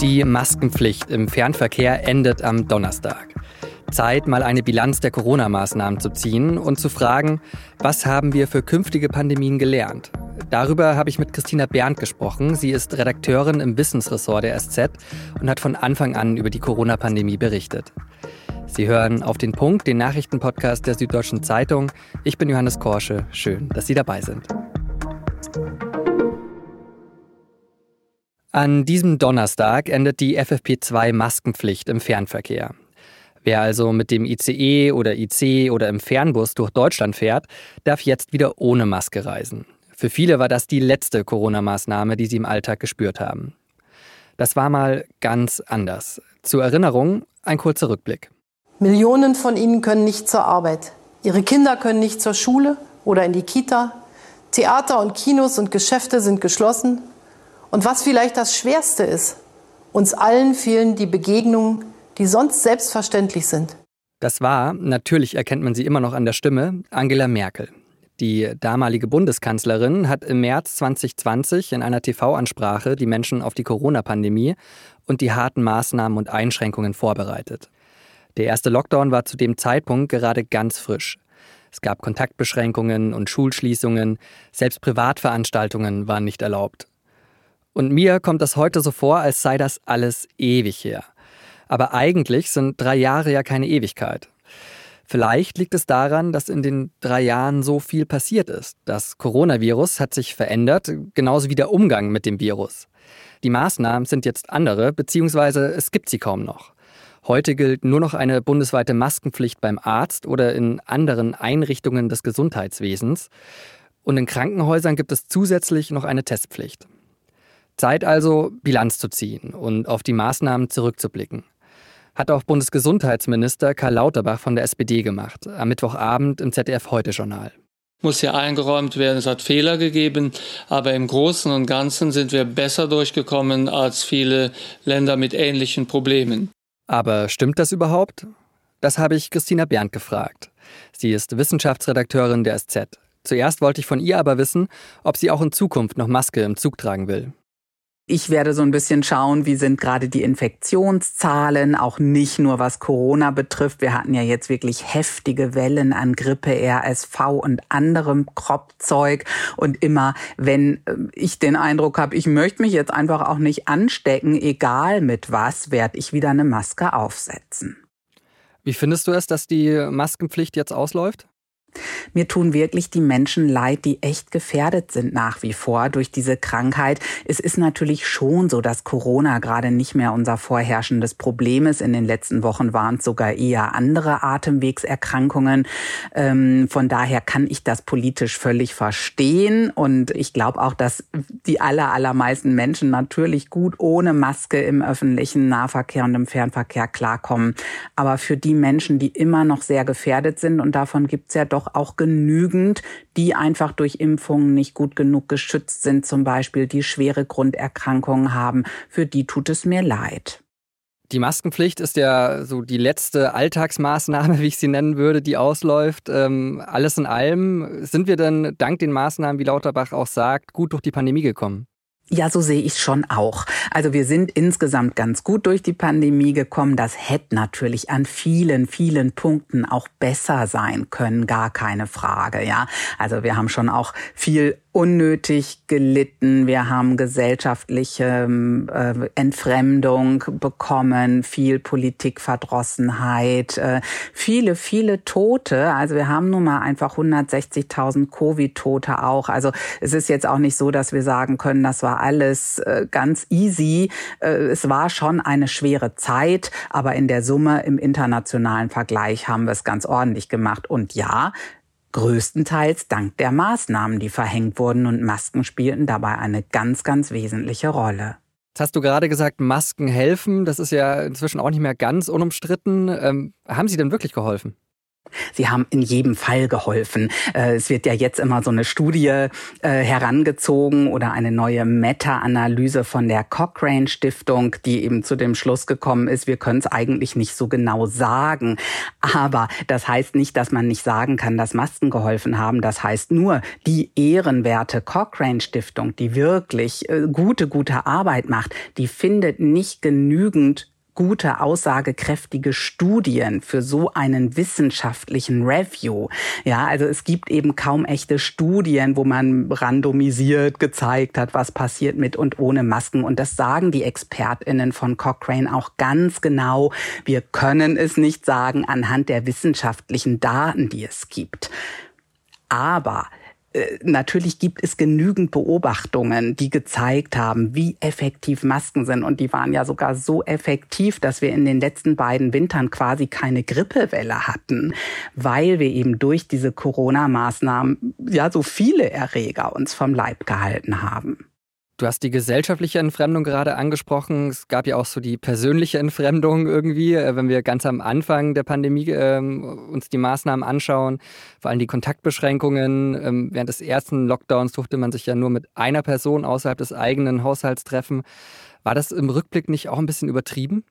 Die Maskenpflicht im Fernverkehr endet am Donnerstag. Zeit, mal eine Bilanz der Corona-Maßnahmen zu ziehen und zu fragen, was haben wir für künftige Pandemien gelernt? Darüber habe ich mit Christina Berndt gesprochen. Sie ist Redakteurin im Wissensressort der SZ und hat von Anfang an über die Corona-Pandemie berichtet. Sie hören auf den Punkt, den Nachrichtenpodcast der Süddeutschen Zeitung. Ich bin Johannes Korsche. Schön, dass Sie dabei sind. An diesem Donnerstag endet die FFP2-Maskenpflicht im Fernverkehr. Wer also mit dem ICE oder IC oder im Fernbus durch Deutschland fährt, darf jetzt wieder ohne Maske reisen. Für viele war das die letzte Corona-Maßnahme, die sie im Alltag gespürt haben. Das war mal ganz anders. Zur Erinnerung ein kurzer Rückblick. Millionen von ihnen können nicht zur Arbeit. Ihre Kinder können nicht zur Schule oder in die Kita. Theater und Kinos und Geschäfte sind geschlossen. Und was vielleicht das Schwerste ist, uns allen fehlen die Begegnungen, die sonst selbstverständlich sind. Das war, natürlich erkennt man sie immer noch an der Stimme, Angela Merkel. Die damalige Bundeskanzlerin hat im März 2020 in einer TV-Ansprache die Menschen auf die Corona-Pandemie und die harten Maßnahmen und Einschränkungen vorbereitet. Der erste Lockdown war zu dem Zeitpunkt gerade ganz frisch. Es gab Kontaktbeschränkungen und Schulschließungen, selbst Privatveranstaltungen waren nicht erlaubt. Und mir kommt das heute so vor, als sei das alles ewig her. Aber eigentlich sind drei Jahre ja keine Ewigkeit. Vielleicht liegt es daran, dass in den drei Jahren so viel passiert ist. Das Coronavirus hat sich verändert, genauso wie der Umgang mit dem Virus. Die Maßnahmen sind jetzt andere, beziehungsweise es gibt sie kaum noch. Heute gilt nur noch eine bundesweite Maskenpflicht beim Arzt oder in anderen Einrichtungen des Gesundheitswesens. Und in Krankenhäusern gibt es zusätzlich noch eine Testpflicht. Zeit also, Bilanz zu ziehen und auf die Maßnahmen zurückzublicken. Hat auch Bundesgesundheitsminister Karl Lauterbach von der SPD gemacht, am Mittwochabend im ZDF-Heute-Journal. Muss ja eingeräumt werden, es hat Fehler gegeben, aber im Großen und Ganzen sind wir besser durchgekommen als viele Länder mit ähnlichen Problemen. Aber stimmt das überhaupt? Das habe ich Christina Berndt gefragt. Sie ist Wissenschaftsredakteurin der SZ. Zuerst wollte ich von ihr aber wissen, ob sie auch in Zukunft noch Maske im Zug tragen will. Ich werde so ein bisschen schauen, wie sind gerade die Infektionszahlen, auch nicht nur was Corona betrifft. Wir hatten ja jetzt wirklich heftige Wellen an Grippe, RSV und anderem Kropfzeug. Und immer, wenn äh, ich den Eindruck habe, ich möchte mich jetzt einfach auch nicht anstecken, egal mit was, werde ich wieder eine Maske aufsetzen. Wie findest du es, dass die Maskenpflicht jetzt ausläuft? Mir tun wirklich die Menschen leid, die echt gefährdet sind nach wie vor durch diese Krankheit. Es ist natürlich schon so, dass Corona gerade nicht mehr unser vorherrschendes Problem ist. In den letzten Wochen waren es sogar eher andere Atemwegserkrankungen. Ähm, von daher kann ich das politisch völlig verstehen. Und ich glaube auch, dass die aller, allermeisten Menschen natürlich gut ohne Maske im öffentlichen Nahverkehr und im Fernverkehr klarkommen. Aber für die Menschen, die immer noch sehr gefährdet sind, und davon gibt es ja doch auch genügend, die einfach durch Impfungen nicht gut genug geschützt sind, zum Beispiel die schwere Grunderkrankungen haben. Für die tut es mir leid. Die Maskenpflicht ist ja so die letzte Alltagsmaßnahme, wie ich sie nennen würde, die ausläuft. Ähm, alles in allem, sind wir denn dank den Maßnahmen, wie Lauterbach auch sagt, gut durch die Pandemie gekommen? Ja, so sehe ich schon auch. Also wir sind insgesamt ganz gut durch die Pandemie gekommen. Das hätte natürlich an vielen, vielen Punkten auch besser sein können, gar keine Frage, ja. Also wir haben schon auch viel unnötig gelitten. Wir haben gesellschaftliche äh, Entfremdung bekommen, viel Politikverdrossenheit, äh, viele, viele Tote. Also wir haben nun mal einfach 160.000 Covid-Tote auch. Also es ist jetzt auch nicht so, dass wir sagen können, das war alles äh, ganz easy. Äh, es war schon eine schwere Zeit, aber in der Summe im internationalen Vergleich haben wir es ganz ordentlich gemacht. Und ja, größtenteils dank der Maßnahmen, die verhängt wurden und Masken spielten dabei eine ganz, ganz wesentliche Rolle. Jetzt hast du gerade gesagt, Masken helfen. Das ist ja inzwischen auch nicht mehr ganz unumstritten. Ähm, haben sie denn wirklich geholfen? Sie haben in jedem Fall geholfen. Äh, es wird ja jetzt immer so eine Studie äh, herangezogen oder eine neue Meta-Analyse von der Cochrane Stiftung, die eben zu dem Schluss gekommen ist, wir können es eigentlich nicht so genau sagen. Aber das heißt nicht, dass man nicht sagen kann, dass Masken geholfen haben. Das heißt nur, die ehrenwerte Cochrane Stiftung, die wirklich äh, gute, gute Arbeit macht, die findet nicht genügend gute, aussagekräftige Studien für so einen wissenschaftlichen Review. Ja, also es gibt eben kaum echte Studien, wo man randomisiert gezeigt hat, was passiert mit und ohne Masken. Und das sagen die ExpertInnen von Cochrane auch ganz genau. Wir können es nicht sagen anhand der wissenschaftlichen Daten, die es gibt. Aber natürlich gibt es genügend Beobachtungen, die gezeigt haben, wie effektiv Masken sind. Und die waren ja sogar so effektiv, dass wir in den letzten beiden Wintern quasi keine Grippewelle hatten, weil wir eben durch diese Corona-Maßnahmen ja so viele Erreger uns vom Leib gehalten haben. Du hast die gesellschaftliche Entfremdung gerade angesprochen. Es gab ja auch so die persönliche Entfremdung irgendwie, äh, wenn wir ganz am Anfang der Pandemie ähm, uns die Maßnahmen anschauen, vor allem die Kontaktbeschränkungen. Ähm, während des ersten Lockdowns durfte man sich ja nur mit einer Person außerhalb des eigenen Haushalts treffen. War das im Rückblick nicht auch ein bisschen übertrieben?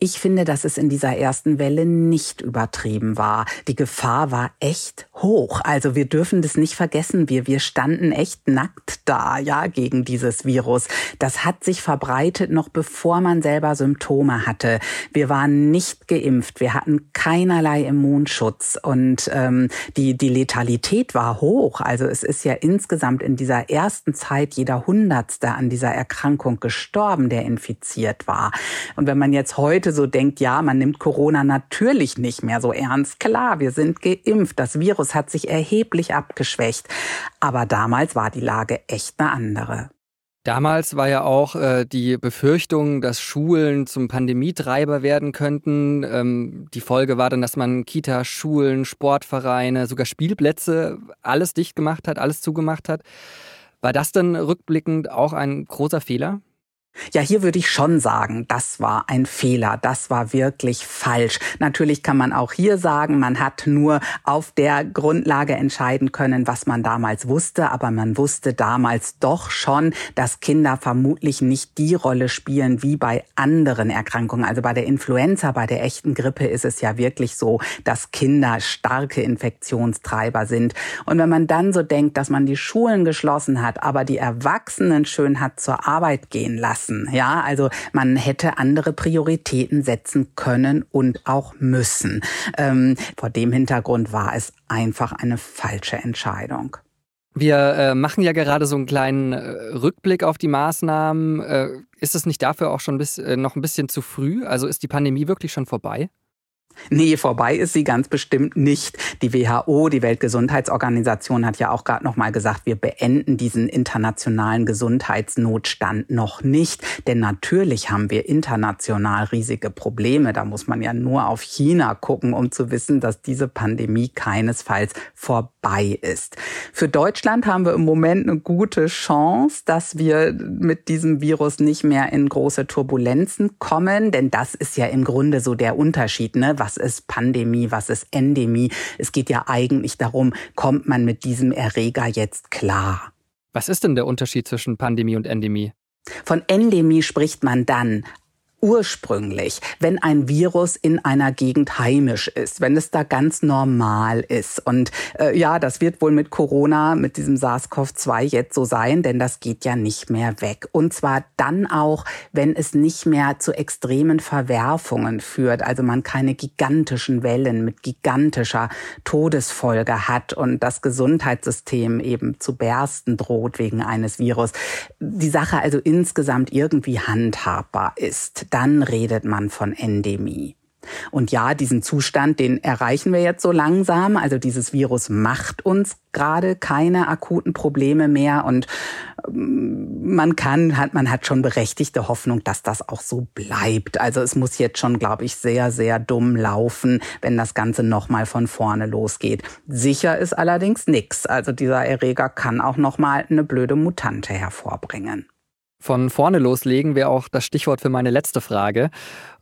Ich finde, dass es in dieser ersten Welle nicht übertrieben war. Die Gefahr war echt hoch. Also wir dürfen das nicht vergessen. Wir, wir standen echt nackt da, ja, gegen dieses Virus. Das hat sich verbreitet noch bevor man selber Symptome hatte. Wir waren nicht geimpft. Wir hatten keinerlei Immunschutz und ähm, die, die Letalität war hoch. Also es ist ja insgesamt in dieser ersten Zeit jeder Hundertste an dieser Erkrankung gestorben, der infiziert war. Und wenn man jetzt heute heute so denkt, ja, man nimmt Corona natürlich nicht mehr so ernst. Klar, wir sind geimpft. Das Virus hat sich erheblich abgeschwächt. Aber damals war die Lage echt eine andere. Damals war ja auch äh, die Befürchtung, dass Schulen zum Pandemietreiber werden könnten. Ähm, die Folge war dann, dass man Kita, Schulen, Sportvereine, sogar Spielplätze, alles dicht gemacht hat, alles zugemacht hat. War das denn rückblickend auch ein großer Fehler? Ja, hier würde ich schon sagen, das war ein Fehler, das war wirklich falsch. Natürlich kann man auch hier sagen, man hat nur auf der Grundlage entscheiden können, was man damals wusste, aber man wusste damals doch schon, dass Kinder vermutlich nicht die Rolle spielen wie bei anderen Erkrankungen. Also bei der Influenza, bei der echten Grippe ist es ja wirklich so, dass Kinder starke Infektionstreiber sind. Und wenn man dann so denkt, dass man die Schulen geschlossen hat, aber die Erwachsenen schön hat zur Arbeit gehen lassen, lassen. Ja, also man hätte andere Prioritäten setzen können und auch müssen. Ähm, vor dem Hintergrund war es einfach eine falsche Entscheidung. Wir äh, machen ja gerade so einen kleinen äh, Rückblick auf die Maßnahmen. Äh, ist es nicht dafür auch schon bis, äh, noch ein bisschen zu früh? Also ist die Pandemie wirklich schon vorbei? Nee, vorbei ist sie ganz bestimmt nicht. Die WHO, die Weltgesundheitsorganisation, hat ja auch gerade noch mal gesagt, wir beenden diesen internationalen Gesundheitsnotstand noch nicht, denn natürlich haben wir international riesige Probleme. Da muss man ja nur auf China gucken, um zu wissen, dass diese Pandemie keinesfalls vorbei ist. Für Deutschland haben wir im Moment eine gute Chance, dass wir mit diesem Virus nicht mehr in große Turbulenzen kommen, denn das ist ja im Grunde so der Unterschied, ne? was ist Pandemie, was ist Endemie. Es geht ja eigentlich darum, kommt man mit diesem Erreger jetzt klar. Was ist denn der Unterschied zwischen Pandemie und Endemie? Von Endemie spricht man dann, ursprünglich, wenn ein Virus in einer Gegend heimisch ist, wenn es da ganz normal ist. Und äh, ja, das wird wohl mit Corona, mit diesem SARS-CoV-2 jetzt so sein, denn das geht ja nicht mehr weg. Und zwar dann auch, wenn es nicht mehr zu extremen Verwerfungen führt, also man keine gigantischen Wellen mit gigantischer Todesfolge hat und das Gesundheitssystem eben zu bersten droht wegen eines Virus. Die Sache also insgesamt irgendwie handhabbar ist dann redet man von Endemie. Und ja, diesen Zustand, den erreichen wir jetzt so langsam. Also dieses Virus macht uns gerade keine akuten Probleme mehr und ähm, man kann, hat, man hat schon berechtigte Hoffnung, dass das auch so bleibt. Also es muss jetzt schon, glaube ich, sehr, sehr dumm laufen, wenn das Ganze nochmal von vorne losgeht. Sicher ist allerdings nichts. Also dieser Erreger kann auch nochmal eine blöde Mutante hervorbringen. Von vorne loslegen wäre auch das Stichwort für meine letzte Frage.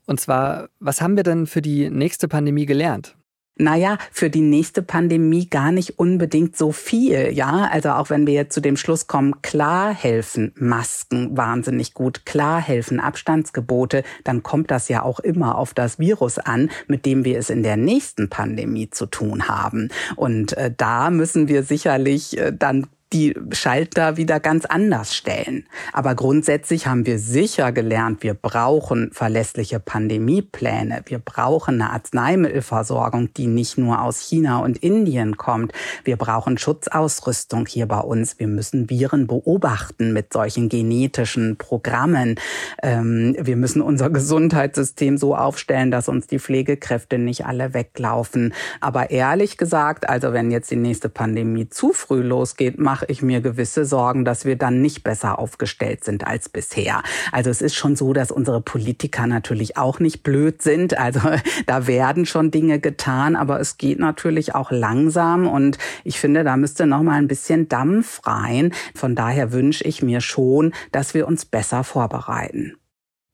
Und zwar, was haben wir denn für die nächste Pandemie gelernt? naja, für die nächste Pandemie gar nicht unbedingt so viel, ja. Also auch wenn wir jetzt zu dem Schluss kommen, klar helfen Masken wahnsinnig gut, klar helfen Abstandsgebote, dann kommt das ja auch immer auf das Virus an, mit dem wir es in der nächsten Pandemie zu tun haben. Und äh, da müssen wir sicherlich äh, dann die Schalter wieder ganz anders stellen. Aber grundsätzlich haben wir sicher gelernt, wir brauchen verlässliche Pandemiepläne. Wir brauchen eine Arzneimittelversorgung, die nicht nur aus China und Indien kommt. Wir brauchen Schutzausrüstung hier bei uns. Wir müssen Viren beobachten mit solchen genetischen Programmen. Ähm, wir müssen unser Gesundheitssystem so aufstellen, dass uns die Pflegekräfte nicht alle weglaufen. Aber ehrlich gesagt, also wenn jetzt die nächste Pandemie zu früh losgeht, mache ich mir gewisse Sorgen, dass wir dann nicht besser aufgestellt sind als bisher. Also es ist schon so, dass unsere Politiker natürlich auch nicht blöd sind. Also da werden schon Dinge getan, aber es geht natürlich auch langsam und ich finde, da müsste noch mal ein bisschen Dampf rein. Von daher wünsche ich mir schon, dass wir uns besser vorbereiten.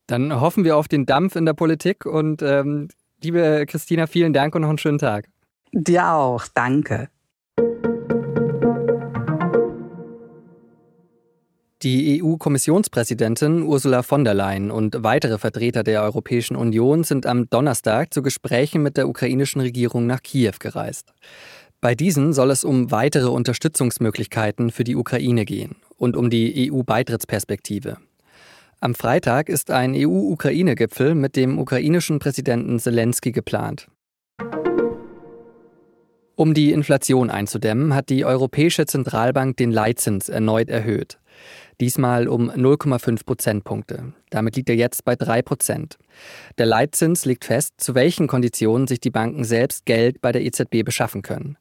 Dann hoffen wir auf den Dampf in der Politik und ähm, liebe Christina, vielen Dank und noch einen schönen Tag. Dir auch, danke. Die EU-Kommissionspräsidentin Ursula von der Leyen und weitere Vertreter der Europäischen Union sind am Donnerstag zu Gesprächen mit der ukrainischen Regierung nach Kiew gereist. Bei diesen soll es um weitere Unterstützungsmöglichkeiten für die Ukraine gehen und um die EU-Beitrittsperspektive. Am Freitag ist ein EU-Ukraine-Gipfel mit dem ukrainischen Präsidenten Zelensky geplant. Um die Inflation einzudämmen, hat die Europäische Zentralbank den Leitzins erneut erhöht. Diesmal um 0,5 Prozentpunkte. Damit liegt er jetzt bei 3 Prozent. Der Leitzins legt fest, zu welchen Konditionen sich die Banken selbst Geld bei der EZB beschaffen können.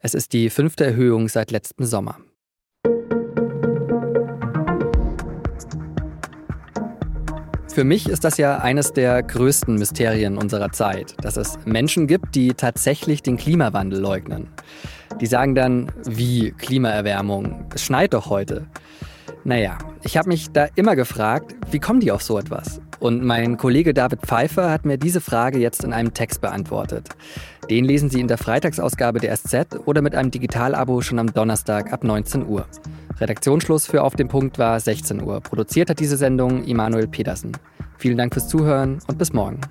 Es ist die fünfte Erhöhung seit letztem Sommer. Für mich ist das ja eines der größten Mysterien unserer Zeit, dass es Menschen gibt, die tatsächlich den Klimawandel leugnen. Die sagen dann, wie Klimaerwärmung, es schneit doch heute. Naja, ich habe mich da immer gefragt, wie kommen die auf so etwas? Und mein Kollege David Pfeiffer hat mir diese Frage jetzt in einem Text beantwortet. Den lesen Sie in der Freitagsausgabe der SZ oder mit einem Digitalabo schon am Donnerstag ab 19 Uhr. Redaktionsschluss für Auf dem Punkt war 16 Uhr. Produziert hat diese Sendung Immanuel Pedersen. Vielen Dank fürs Zuhören und bis morgen.